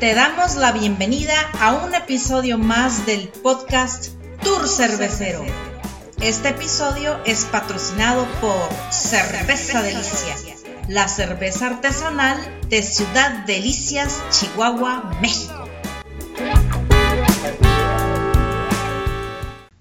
Te damos la bienvenida a un episodio más del podcast Tour Cervecero. Este episodio es patrocinado por Cerveza Delicia, la cerveza artesanal de Ciudad Delicias, Chihuahua, México.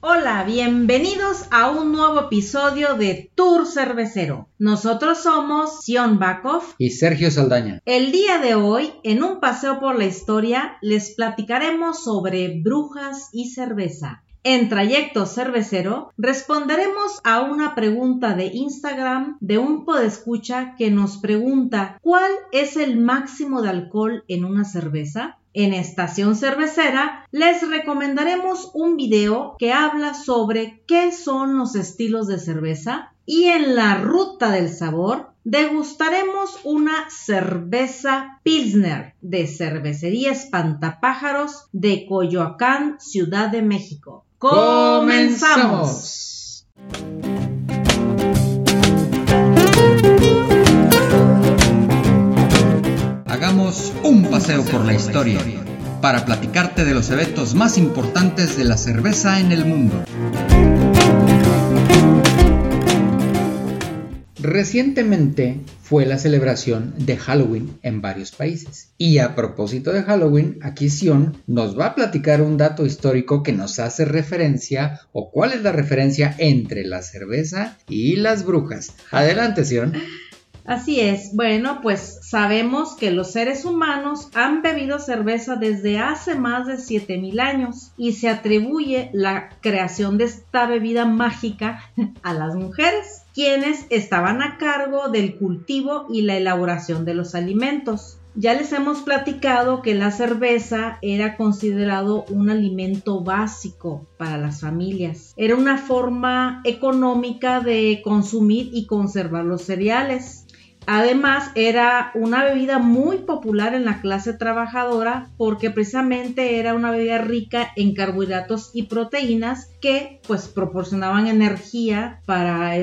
Hola, bienvenidos a un nuevo episodio de Tour Cervecero. Nosotros somos Sion Bakov y Sergio Saldaña. El día de hoy, en un paseo por la historia, les platicaremos sobre brujas y cerveza. En Trayecto Cervecero responderemos a una pregunta de Instagram de un podescucha que nos pregunta ¿cuál es el máximo de alcohol en una cerveza? En Estación Cervecera les recomendaremos un video que habla sobre qué son los estilos de cerveza y en la ruta del sabor degustaremos una cerveza Pilsner de Cervecería Espantapájaros de Coyoacán, Ciudad de México. ¡Comenzamos! Hagamos un paseo por la historia para platicarte de los eventos más importantes de la cerveza en el mundo. Recientemente fue la celebración de Halloween en varios países. Y a propósito de Halloween, aquí Sion nos va a platicar un dato histórico que nos hace referencia o cuál es la referencia entre la cerveza y las brujas. Adelante, Sion. Así es. Bueno, pues sabemos que los seres humanos han bebido cerveza desde hace más de 7000 años y se atribuye la creación de esta bebida mágica a las mujeres, quienes estaban a cargo del cultivo y la elaboración de los alimentos. Ya les hemos platicado que la cerveza era considerado un alimento básico para las familias. Era una forma económica de consumir y conservar los cereales. Además, era una bebida muy popular en la clase trabajadora porque precisamente era una bebida rica en carbohidratos y proteínas que pues proporcionaban energía para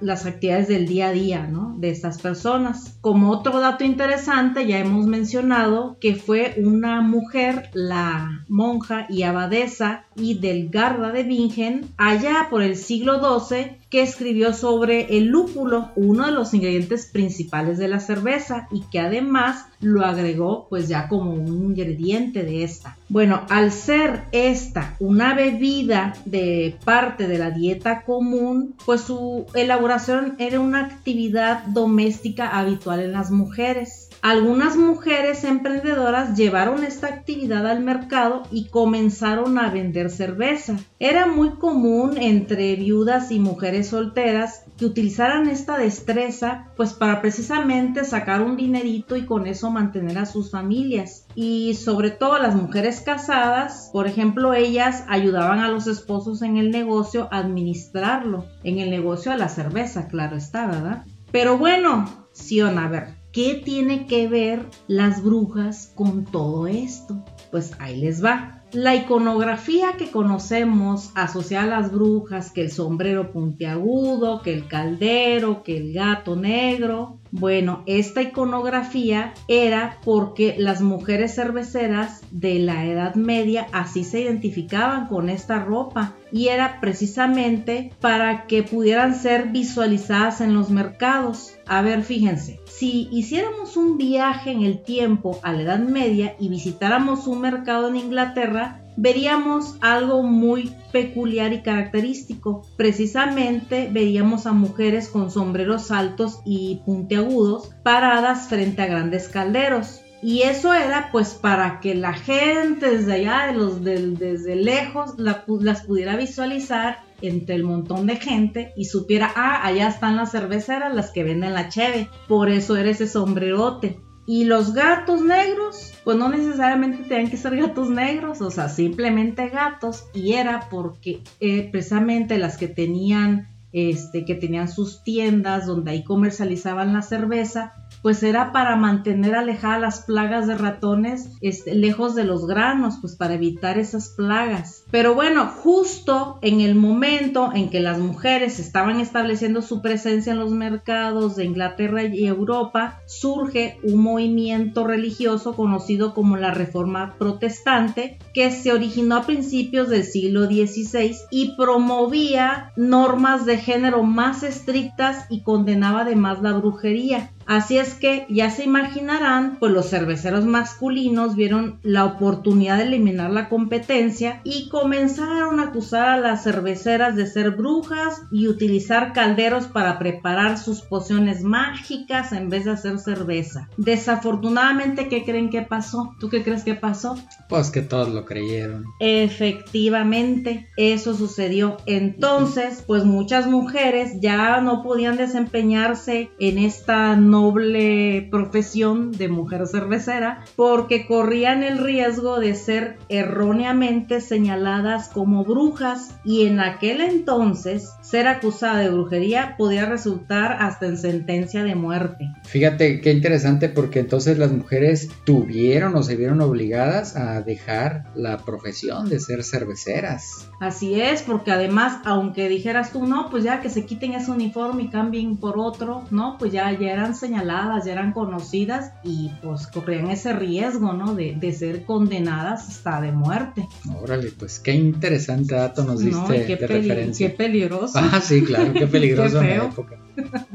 las actividades del día a día ¿no? de estas personas. Como otro dato interesante, ya hemos mencionado que fue una mujer, la monja y abadesa y Delgarda de Bingen, allá por el siglo XII, que escribió sobre el lúpulo, uno de los ingredientes principales de la cerveza y que además lo agregó pues ya como un ingrediente de esta. Bueno, al ser esta una bebida de parte de la dieta común, pues su elaboración era una actividad doméstica habitual en las mujeres. Algunas mujeres emprendedoras llevaron esta actividad al mercado y comenzaron a vender cerveza. Era muy común entre viudas y mujeres solteras que utilizaran esta destreza pues para precisamente sacar un dinerito y con eso mantener a sus familias. Y sobre todo las mujeres casadas, por ejemplo, ellas ayudaban a los esposos en el negocio a administrarlo, en el negocio de la cerveza, claro está, ¿verdad? Pero bueno, Sion, a ver, ¿Qué tiene que ver las brujas con todo esto? Pues ahí les va. La iconografía que conocemos asociada a las brujas, que el sombrero puntiagudo, que el caldero, que el gato negro, bueno, esta iconografía era porque las mujeres cerveceras de la Edad Media así se identificaban con esta ropa y era precisamente para que pudieran ser visualizadas en los mercados. A ver, fíjense, si hiciéramos un viaje en el tiempo a la Edad Media y visitáramos un mercado en Inglaterra, veríamos algo muy peculiar y característico. Precisamente veríamos a mujeres con sombreros altos y puntiagudos paradas frente a grandes calderos. Y eso era pues para que la gente desde allá, de los, desde lejos, las pudiera visualizar entre el montón de gente y supiera, ah, allá están las cerveceras, las que venden la cheve. Por eso era ese sombrerote. Y los gatos negros, pues no necesariamente tenían que ser gatos negros, o sea, simplemente gatos. Y era porque eh, precisamente las que tenían este, que tenían sus tiendas donde ahí comercializaban la cerveza, pues era para mantener alejadas las plagas de ratones este, lejos de los granos, pues para evitar esas plagas. Pero bueno, justo en el momento en que las mujeres estaban estableciendo su presencia en los mercados de Inglaterra y Europa, surge un movimiento religioso conocido como la Reforma Protestante, que se originó a principios del siglo XVI y promovía normas de género más estrictas y condenaba además la brujería. Así es que ya se imaginarán, pues los cerveceros masculinos vieron la oportunidad de eliminar la competencia y comenzaron a acusar a las cerveceras de ser brujas y utilizar calderos para preparar sus pociones mágicas en vez de hacer cerveza. Desafortunadamente, ¿qué creen que pasó? ¿Tú qué crees que pasó? Pues que todos lo creyeron. Efectivamente, eso sucedió. Entonces, pues muchas mujeres ya no podían desempeñarse en esta noble profesión de mujer cervecera porque corrían el riesgo de ser erróneamente señaladas como brujas y en aquel entonces ser acusada de brujería podía resultar hasta en sentencia de muerte. Fíjate qué interesante porque entonces las mujeres tuvieron o se vieron obligadas a dejar la profesión de ser cerveceras. Así es, porque además, aunque dijeras tú, no, pues ya que se quiten ese uniforme y cambien por otro, no, pues ya, ya eran señaladas, ya eran conocidas y pues corrían ese riesgo, ¿no? De, ser condenadas hasta de muerte. Órale, pues qué interesante dato nos diste qué de referencia. Qué peligroso. Ah, sí, claro, qué peligroso en la época.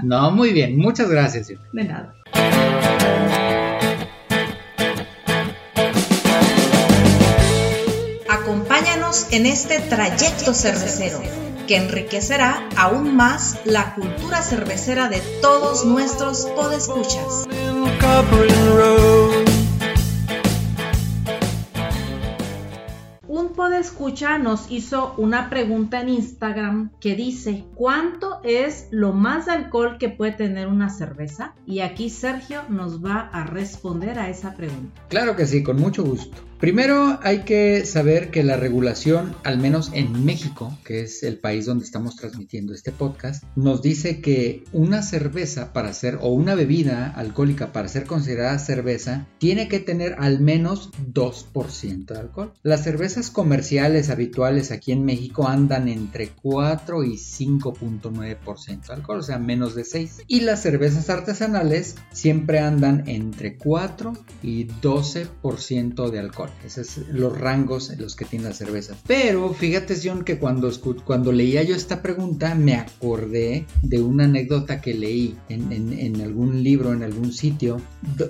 No, muy bien, muchas gracias. De nada. Acompáñanos en este trayecto cervecero que enriquecerá aún más la cultura cervecera de todos nuestros podescuchas. Un podescucha nos hizo una pregunta en Instagram que dice, ¿cuánto es lo más de alcohol que puede tener una cerveza? Y aquí Sergio nos va a responder a esa pregunta. Claro que sí, con mucho gusto. Primero hay que saber que la regulación, al menos en México, que es el país donde estamos transmitiendo este podcast, nos dice que una cerveza para ser o una bebida alcohólica para ser considerada cerveza tiene que tener al menos 2% de alcohol. Las cervezas comerciales habituales aquí en México andan entre 4 y 5.9% de alcohol, o sea, menos de 6. Y las cervezas artesanales siempre andan entre 4 y 12% de alcohol. Esos son los rangos en los que tiene la cerveza. Pero fíjate, Sion, que cuando, cuando leía yo esta pregunta me acordé de una anécdota que leí en, en algún libro, en algún sitio,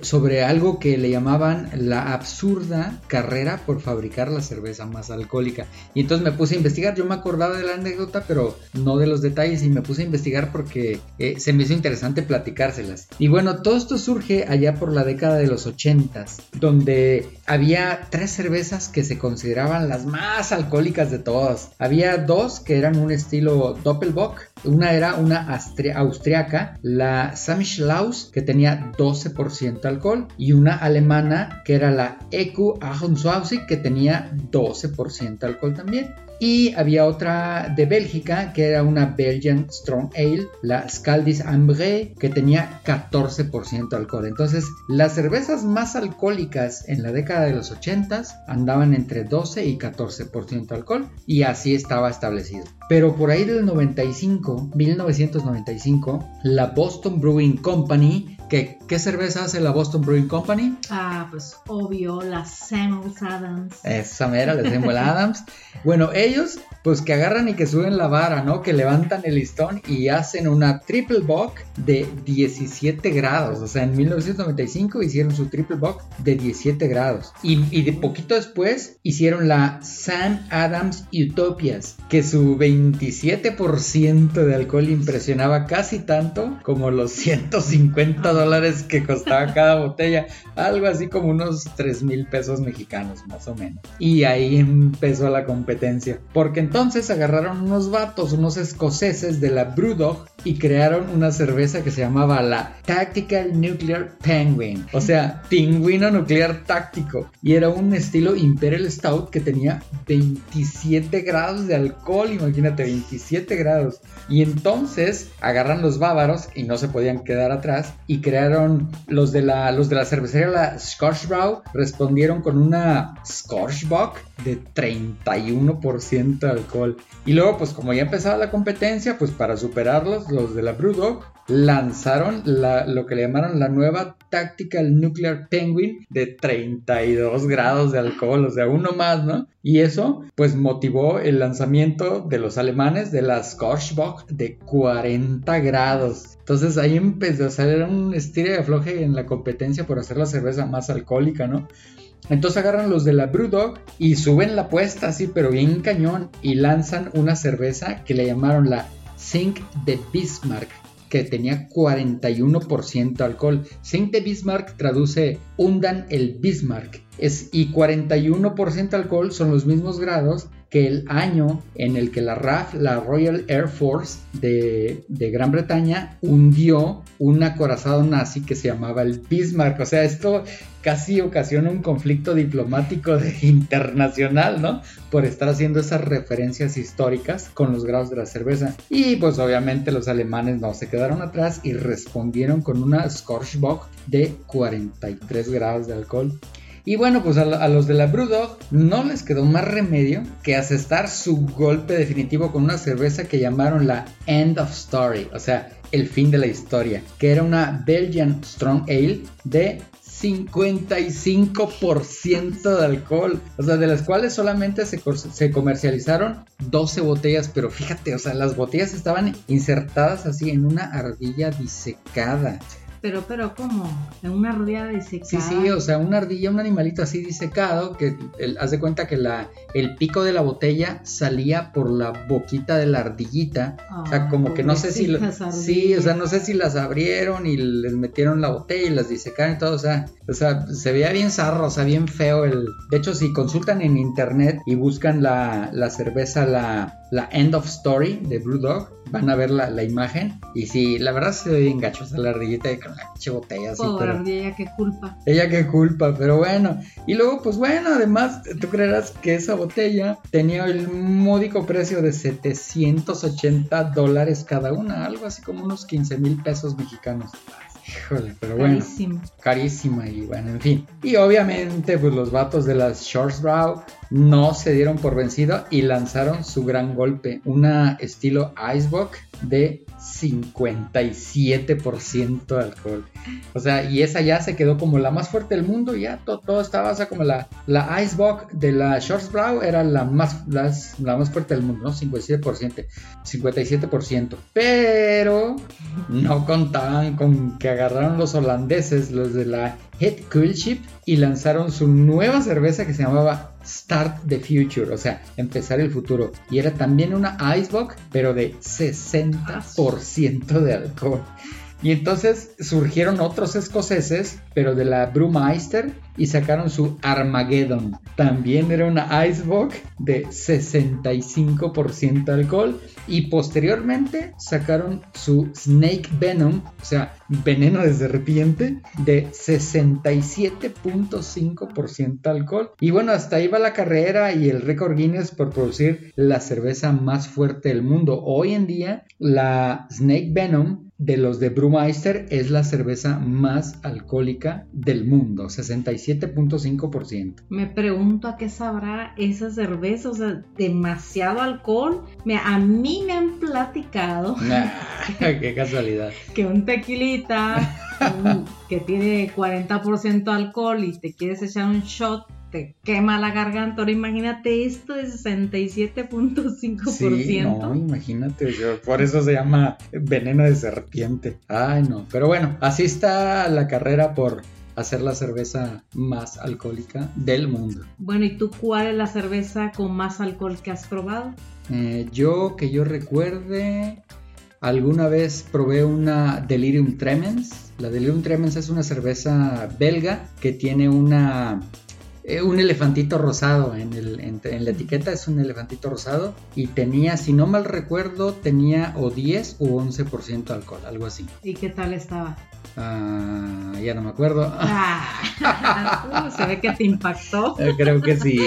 sobre algo que le llamaban la absurda carrera por fabricar la cerveza más alcohólica. Y entonces me puse a investigar. Yo me acordaba de la anécdota, pero no de los detalles. Y me puse a investigar porque eh, se me hizo interesante platicárselas. Y bueno, todo esto surge allá por la década de los 80, donde había tres cervezas que se consideraban las más alcohólicas de todas. Había dos que eran un estilo Doppelbock. Una era una austriaca, la Samichlaus, que tenía 12% alcohol, y una alemana que era la EQ Ahunshausen, que tenía 12% alcohol también. Y había otra de Bélgica que era una Belgian Strong Ale, la Scaldis Ambré, que tenía 14% alcohol. Entonces, las cervezas más alcohólicas en la década de los 80 andaban entre 12 y 14% alcohol y así estaba establecido. Pero por ahí del 95, 1995, la Boston Brewing Company ¿Qué, ¿Qué, cerveza hace la Boston Brewing Company? Ah, pues obvio, la Samuel Adams. Esa mera, la Samuel Adams. Bueno, ellos pues que agarran y que suben la vara, ¿no? Que levantan el listón y hacen una triple bock de 17 grados. O sea, en 1995 hicieron su triple bock de 17 grados. Y, y de poquito después hicieron la Sam Adams Utopias, que su 27% de alcohol impresionaba casi tanto como los 150 dólares que costaba cada botella. Algo así como unos 3 mil pesos mexicanos, más o menos. Y ahí empezó la competencia. Porque entonces agarraron unos vatos, unos escoceses de la Brewdog, y crearon una cerveza que se llamaba la Tactical Nuclear Penguin, o sea, pingüino nuclear táctico. Y era un estilo Imperial Stout que tenía 27 grados de alcohol, imagínate, 27 grados. Y entonces agarran los bávaros y no se podían quedar atrás y crearon los de la, los de la cervecería, la Scotchbrow, respondieron con una Scotchbock de 31% de alcohol. Y luego, pues como ya empezaba la competencia, pues para superarlos, los de la Brewdog lanzaron lo que le llamaron la nueva Tactical Nuclear Penguin de 32 grados de alcohol, o sea, uno más, ¿no? Y eso, pues motivó el lanzamiento de los alemanes de la Scotchbock de 40 grados. Entonces ahí empezó a salir un estilo de afloje en la competencia por hacer la cerveza más alcohólica, ¿no? Entonces agarran los de la Brewdog y suben la apuesta así, pero bien cañón, y lanzan una cerveza que le llamaron la Zinc de Bismarck, que tenía 41% alcohol. Zinc de Bismarck traduce hundan el Bismarck. Es, y 41% alcohol son los mismos grados que el año en el que la RAF, la Royal Air Force de, Gran Bretaña, hundió un acorazado nazi que se llamaba el Bismarck. O sea, esto casi ocasiona un conflicto diplomático internacional, ¿no? Por estar haciendo esas referencias históricas con los grados de la cerveza. Y pues obviamente los alemanes no se quedaron atrás y respondieron con una Scorchbock de 43 grados de alcohol. Y bueno, pues a, los de la Brewdog no les quedó más remedio que asestar su golpe definitivo con una cerveza que llamaron la End of Story, o sea, el fin de la historia, que era una Belgian Strong Ale de 55% de alcohol, o sea, de las cuales solamente se, se, comercializaron 12 botellas, pero fíjate, o sea, las botellas estaban insertadas así en una ardilla disecada. Pero, pero, ¿cómo? ¿En una ardilla disecada? Sí, sí, o sea, una ardilla, un animalito así disecado, que haz de cuenta que la, el pico de la botella salía por la boquita de la ardillita. o sea, como que no sé si... sí, o sea, no sé si las abrieron y les metieron la botella y las disecaron y todo, o sea, o sea, se veía bien zarro, o sea, bien feo el... De hecho, si consultan en internet y buscan la, la cerveza, la, la End of Story de Brewdog, van a ver la, la, imagen. Y sí, la verdad se ve bien gacho, o la ardillita con la pinche botella. Pobre ella qué culpa. Ella qué culpa, pero bueno. Y luego, pues bueno, además, tú creerás que esa botella tenía el módico precio de 780 dólares cada una, algo así como unos 15 mil pesos mexicanos. Híjole, pero bueno. Carísima. Carísima y bueno, en fin. Y obviamente, pues los vatos de las Brow no se dieron por vencido y lanzaron su gran golpe, una estilo Icebox de 57% de alcohol. O sea, y esa ya se quedó como la más fuerte del mundo, ya todo, estaba, o sea, como la, la Icebox de la Brow era la más, la más fuerte del mundo, ¿no? 57%, 57%. Pero no contaban con que agarraron los holandeses, los de la Head Cool Ship, y lanzaron su nueva cerveza que se llamaba Start the Future, o sea, empezar el futuro. Y era también una Icebox, pero de 60% de alcohol. Y entonces surgieron otros escoceses, pero de la Brewmeister, y sacaron su Armageddon. También era una Icebox de 65% alcohol. Y posteriormente sacaron su Snake Venom, o sea, veneno de serpiente, de 67.5% alcohol. Y bueno, hasta ahí va la carrera y el récord Guinness por producir la cerveza más fuerte del mundo. Hoy en día, la Snake Venom de los de Brewmeister es la cerveza más alcohólica del mundo, 67.5%. Me pregunto a qué sabrá esa cerveza, o sea, demasiado alcohol. Me, a mí me han platicado. qué casualidad. que un tequilita que tiene 40% alcohol y te quieres echar un shot te quema la garganta. Ahora imagínate esto de 67.5%. Sí, no, imagínate, por eso se llama veneno de serpiente. Ay, no. Pero bueno, así está la carrera por hacer la cerveza más alcohólica del mundo. Bueno, ¿y tú cuál es la cerveza con más alcohol que has probado? Eh, yo, que yo recuerde, alguna vez probé una Delirium Tremens. La Delirium Tremens es una cerveza belga que tiene una eh, un elefantito rosado en, el, en, la etiqueta, es un elefantito rosado y tenía, si no mal recuerdo, tenía o 10 o 11% de alcohol, algo así. ¿Y qué tal estaba? Ah, ya no me acuerdo. Ah, se ve que te impactó. Eh, creo que sí.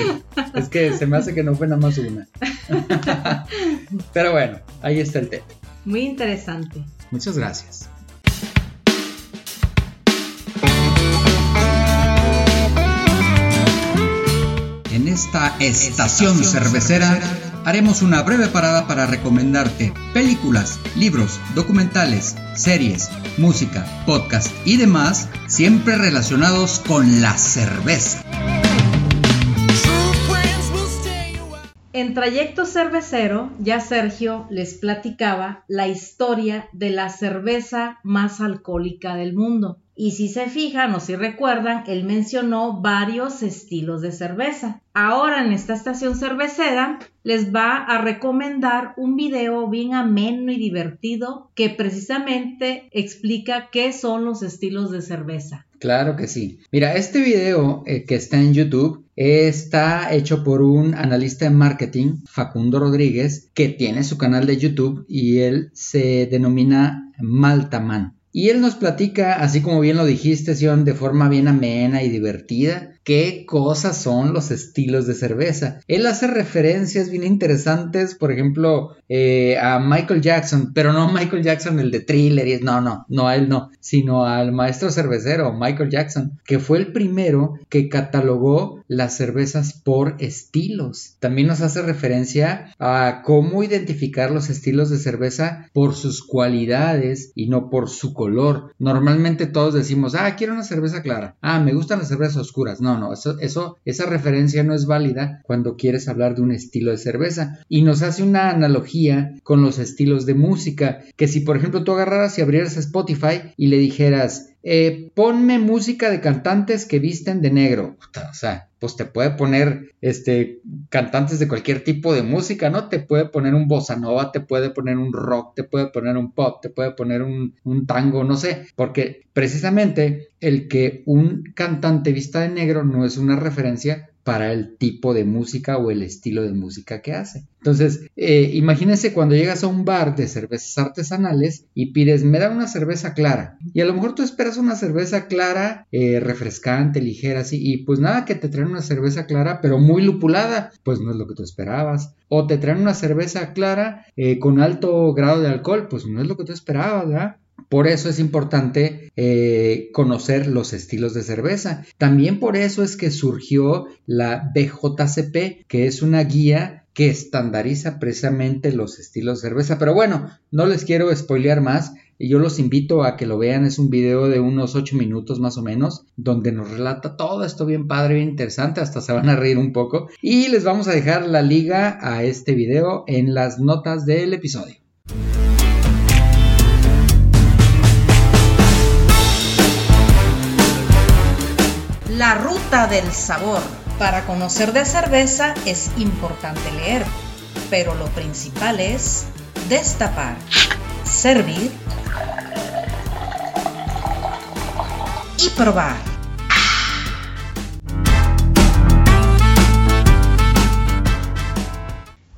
Es que se me hace que no fue nada más una. Pero bueno, ahí está el tema. Muy interesante. Muchas gracias. Esta estación cervecera haremos una breve parada para recomendarte películas, libros, documentales, series, música, podcast y demás, siempre relacionados con la cerveza. En trayecto cervecero, ya Sergio les platicaba la historia de la cerveza más alcohólica del mundo. Y si se fijan o si recuerdan, él mencionó varios estilos de cerveza. Ahora en esta estación cervecera les va a recomendar un video bien ameno y divertido que precisamente explica qué son los estilos de cerveza. Claro que sí. Mira, este video eh, que está en YouTube está hecho por un analista de marketing, Facundo Rodríguez, que tiene su canal de YouTube y él se denomina Maltaman. Y él nos platica, así como bien lo dijiste, Sion, de forma bien amena y divertida, qué cosas son los estilos de cerveza. Él hace referencias bien interesantes, por ejemplo, eh, a Michael Jackson, pero no Michael Jackson el de thriller, y no, no, no a él no, sino al maestro cervecero Michael Jackson, que fue el primero que catalogó las cervezas por estilos. También nos hace referencia a cómo identificar los estilos de cerveza por sus cualidades y no por su color. Normalmente todos decimos, ah, quiero una cerveza clara. Ah, me gustan las cervezas oscuras. No, no, eso, esa referencia no es válida cuando quieres hablar de un estilo de cerveza. Y nos hace una analogía con los estilos de música, que si por ejemplo tú agarraras y abrieras Spotify y le dijeras, eh, ponme música de cantantes que visten de negro. O sea, pues te puede poner este cantantes de cualquier tipo de música, ¿no? Te puede poner un bossa nova, te puede poner un rock, te puede poner un pop, te puede poner un, un tango, no sé, porque precisamente el que un cantante vista de negro no es una referencia para el tipo de música o el estilo de música que hace. Entonces, eh, imagínense cuando llegas a un bar de cervezas artesanales y pides, me da una cerveza clara. Y a lo mejor tú esperas una cerveza clara, eh, refrescante, ligera, así, y pues nada, que te traen una cerveza clara, pero muy lupulada, pues no es lo que tú esperabas. O te traen una cerveza clara eh, con alto grado de alcohol, pues no es lo que tú esperabas, ¿verdad? Por eso es importante eh, conocer los estilos de cerveza. También por eso es que surgió la BJCP, que es una guía que estandariza precisamente los estilos de cerveza. Pero bueno, no les quiero spoilear más. Yo los invito a que lo vean. Es un video de unos 8 minutos más o menos, donde nos relata todo esto bien padre, bien interesante. Hasta se van a reír un poco. Y les vamos a dejar la liga a este video en las notas del episodio. La ruta del sabor. Para conocer de cerveza es importante leer, pero lo principal es destapar, servir y probar.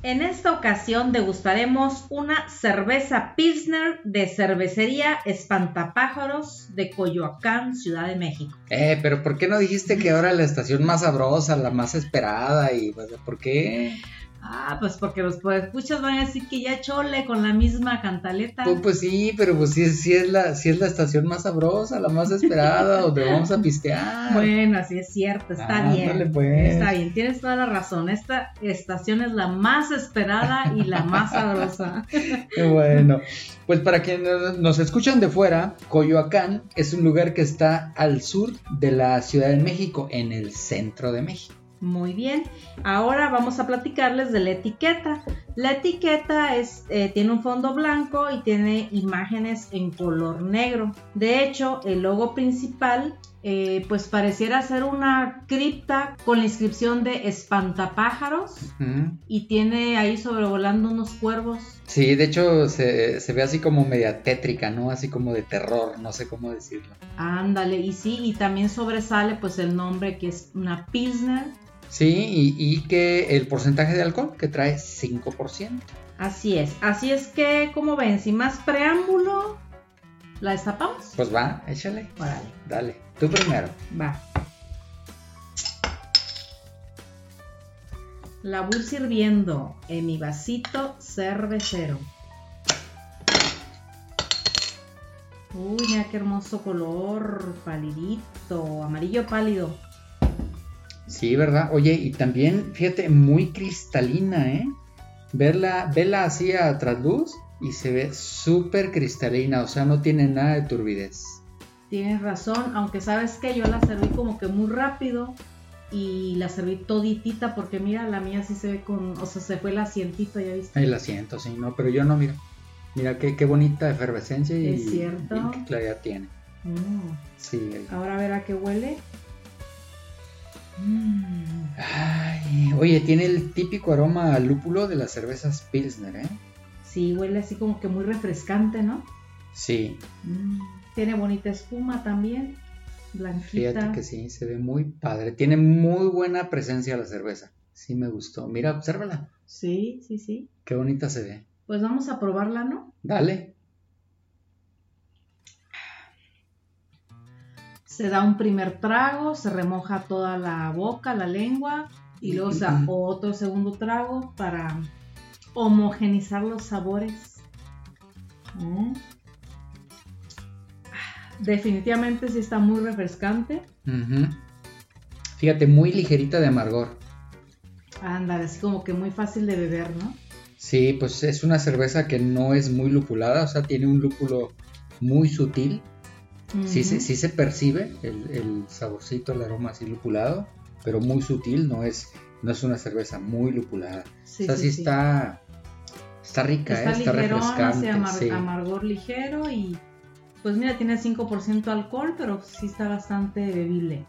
En esta ocasión degustaremos una cerveza Pilsner de cervecería Espantapájaros de Coyoacán, Ciudad de México. Eh, pero ¿por qué no dijiste que ahora la estación más sabrosa, la más esperada y pues, ¿por qué? Ah, pues porque los escuchas van a decir que ya chole con la misma cantaleta. Pues, pues sí, pero pues sí, sí, es la, sí es la estación más sabrosa, la más esperada, donde vamos a pistear. Bueno, así es cierto, está bien. Pues. Está bien, tienes toda la razón. Esta estación es la más esperada y la más sabrosa. Qué bueno. Pues para quienes nos escuchan de fuera, Coyoacán es un lugar que está al sur de la Ciudad de México, en el centro de México. Muy bien, ahora vamos a platicarles de la etiqueta. La etiqueta es, eh, tiene un fondo blanco y tiene imágenes en color negro. De hecho, el logo principal eh, pues pareciera ser una cripta con la inscripción de espantapájaros y tiene ahí sobrevolando unos cuervos. Sí, de hecho se, se ve así como media tétrica, ¿no? Así como de terror, no sé cómo decirlo. Ándale, y sí, y también sobresale pues el nombre que es una Pilsner. Sí, y, y que el porcentaje de alcohol que trae 5%. Así es, así es que, como ven, sin más preámbulo, ¿la destapamos? Pues va, échale. Órale, Dale, tú primero. va. La voy sirviendo en mi vasito cervecero. Uy, mira qué hermoso color, palidito, amarillo pálido. Sí, ¿verdad? Oye, y también, fíjate, muy cristalina, ¿eh? Verla, verla así a trasluz y se ve súper cristalina, o sea, no tiene nada de turbidez. Tienes razón, aunque sabes que yo la serví como que muy rápido y la serví toditita porque mira, la mía sí se ve con, o sea, se fue el asientito, ya viste. Ahí la siento, sí, no, pero yo no, mira. Mira qué, qué bonita efervescencia y, Es cierto. y qué claridad tiene. Mm. Sí. Ahora a ver a qué huele. Ay, oye, tiene el típico aroma a lúpulo de las cervezas Pilsner, ¿eh? Sí, huele así como que muy refrescante, ¿no? Sí, Mm. Tiene bonita espuma también, blanquita. fíjate que sí, se ve muy padre. Tiene muy buena presencia la cerveza. Sí me gustó. Mira, obsérvala. Sí, sí, sí. Qué bonita se ve. Pues vamos a probarla, ¿no? Dale. Se da un primer trago, se remoja toda la boca, la lengua, y luego se da otro segundo trago para homogenizar los sabores. Mm. Definitivamente sí está muy refrescante. Fíjate, muy ligerita de amargor. Anda, así como que muy fácil de beber, ¿no? Sí, pues es una cerveza que no es muy lupulada, o sea, tiene un lúpulo muy sutil. Sí, se, sí se percibe el, el saborcito, el aroma así lupulado, pero muy sutil, no es, no es una cerveza muy lupulada. Sí, o sea, sí, está, está rica, Está ¿eh? está ligerón, refrescante. amar- amargor ligero y pues mira, tiene 5% alcohol, pero sí está bastante bebible.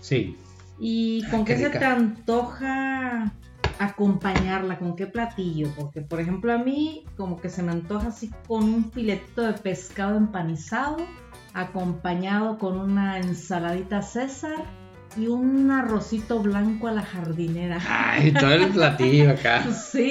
sí. ¿Y Ah, con qué qué, se te antoja acompañarla? ¿Con qué platillo? Porque, por ejemplo, a mí como que se me antoja así con un filetito de pescado empanizado, acompañado con una ensaladita César y un arrocito blanco a la jardinera. Ay, todo el platillo acá. Sí,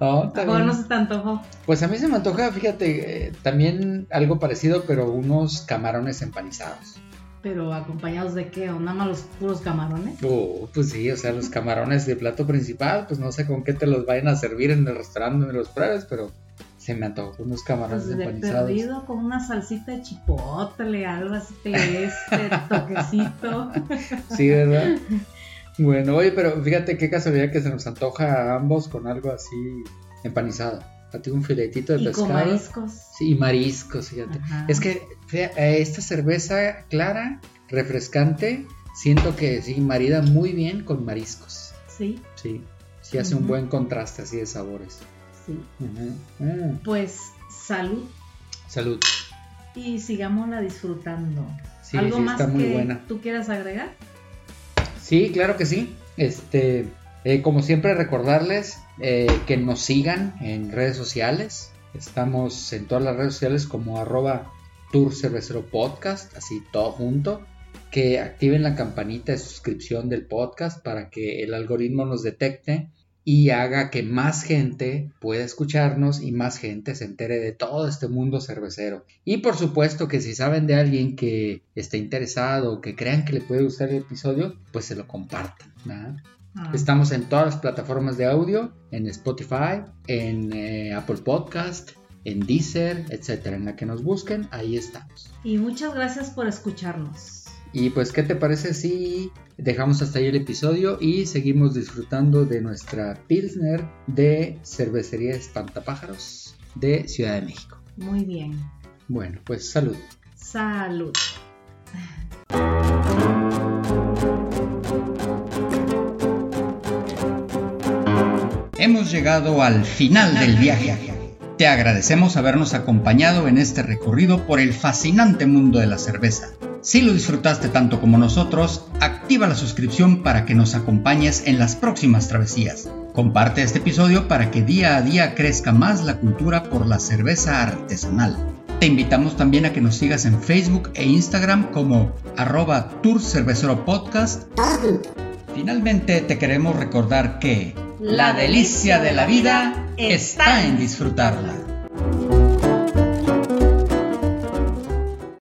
No, está ¿o bien. no se te antojó? Pues a mí se me antoja, fíjate, eh, también algo parecido, pero unos camarones empanizados. Pero acompañados de qué? ¿O nada más los puros camarones? Oh, pues sí, o sea, los camarones de plato principal, pues no sé con qué te los vayan a servir en el restaurante donde los pruebes, pero se me antojó unos camarones Pues de empanizados. perdido con una salsita de chipotle, algo así este toquecito. Sí, ¿verdad? Bueno, oye, pero fíjate qué casualidad que se nos antoja a ambos con algo así empanizado. A ti un filetito de y pescado. con mariscos. Sí, y mariscos, fíjate. Ajá. Es que eh, esta cerveza clara, refrescante, siento que sí, marida muy bien con mariscos. Sí, Sí, sí hace un buen contraste así de sabores. Sí. Pues salud Salud. y sigámosla disfrutando. Sí, ¿Algo sí, más está muy que buena. tú quieras agregar? Sí, claro que sí. Este, eh, como siempre, recordarles eh, que nos sigan en redes sociales. Estamos en todas las redes sociales como arroba Tour Cervecero Podcast, así todo junto. Que activen la campanita de suscripción del podcast para que el algoritmo nos detecte y haga que más gente pueda escucharnos y más gente se entere de todo este mundo cervecero. Y por supuesto que si saben de alguien que esté interesado o que crean que le puede gustar el episodio, pues se lo compartan. Ah, Estamos en todas las plataformas de audio, en Spotify, en eh, Apple Podcast, en Deezer, etcétera. En la que nos busquen, ahí estamos. Y muchas gracias por escucharnos. Y pues, ¿qué te parece si dejamos hasta ahí el episodio y seguimos disfrutando de nuestra Pilsner de Cervecería Espantapájaros de Ciudad de México? Muy bien. Bueno, pues salud. Salud. hemos llegado al final del viaje. Te agradecemos habernos acompañado en este recorrido por el fascinante mundo de la cerveza. Si lo disfrutaste tanto como nosotros, activa la suscripción para que nos acompañes en las próximas travesías. Comparte este episodio para que día a día crezca más la cultura por la cerveza artesanal. Te invitamos también a que nos sigas en Facebook e Instagram como arroba Podcast. Finalmente te queremos recordar que la delicia de la vida está en disfrutarla.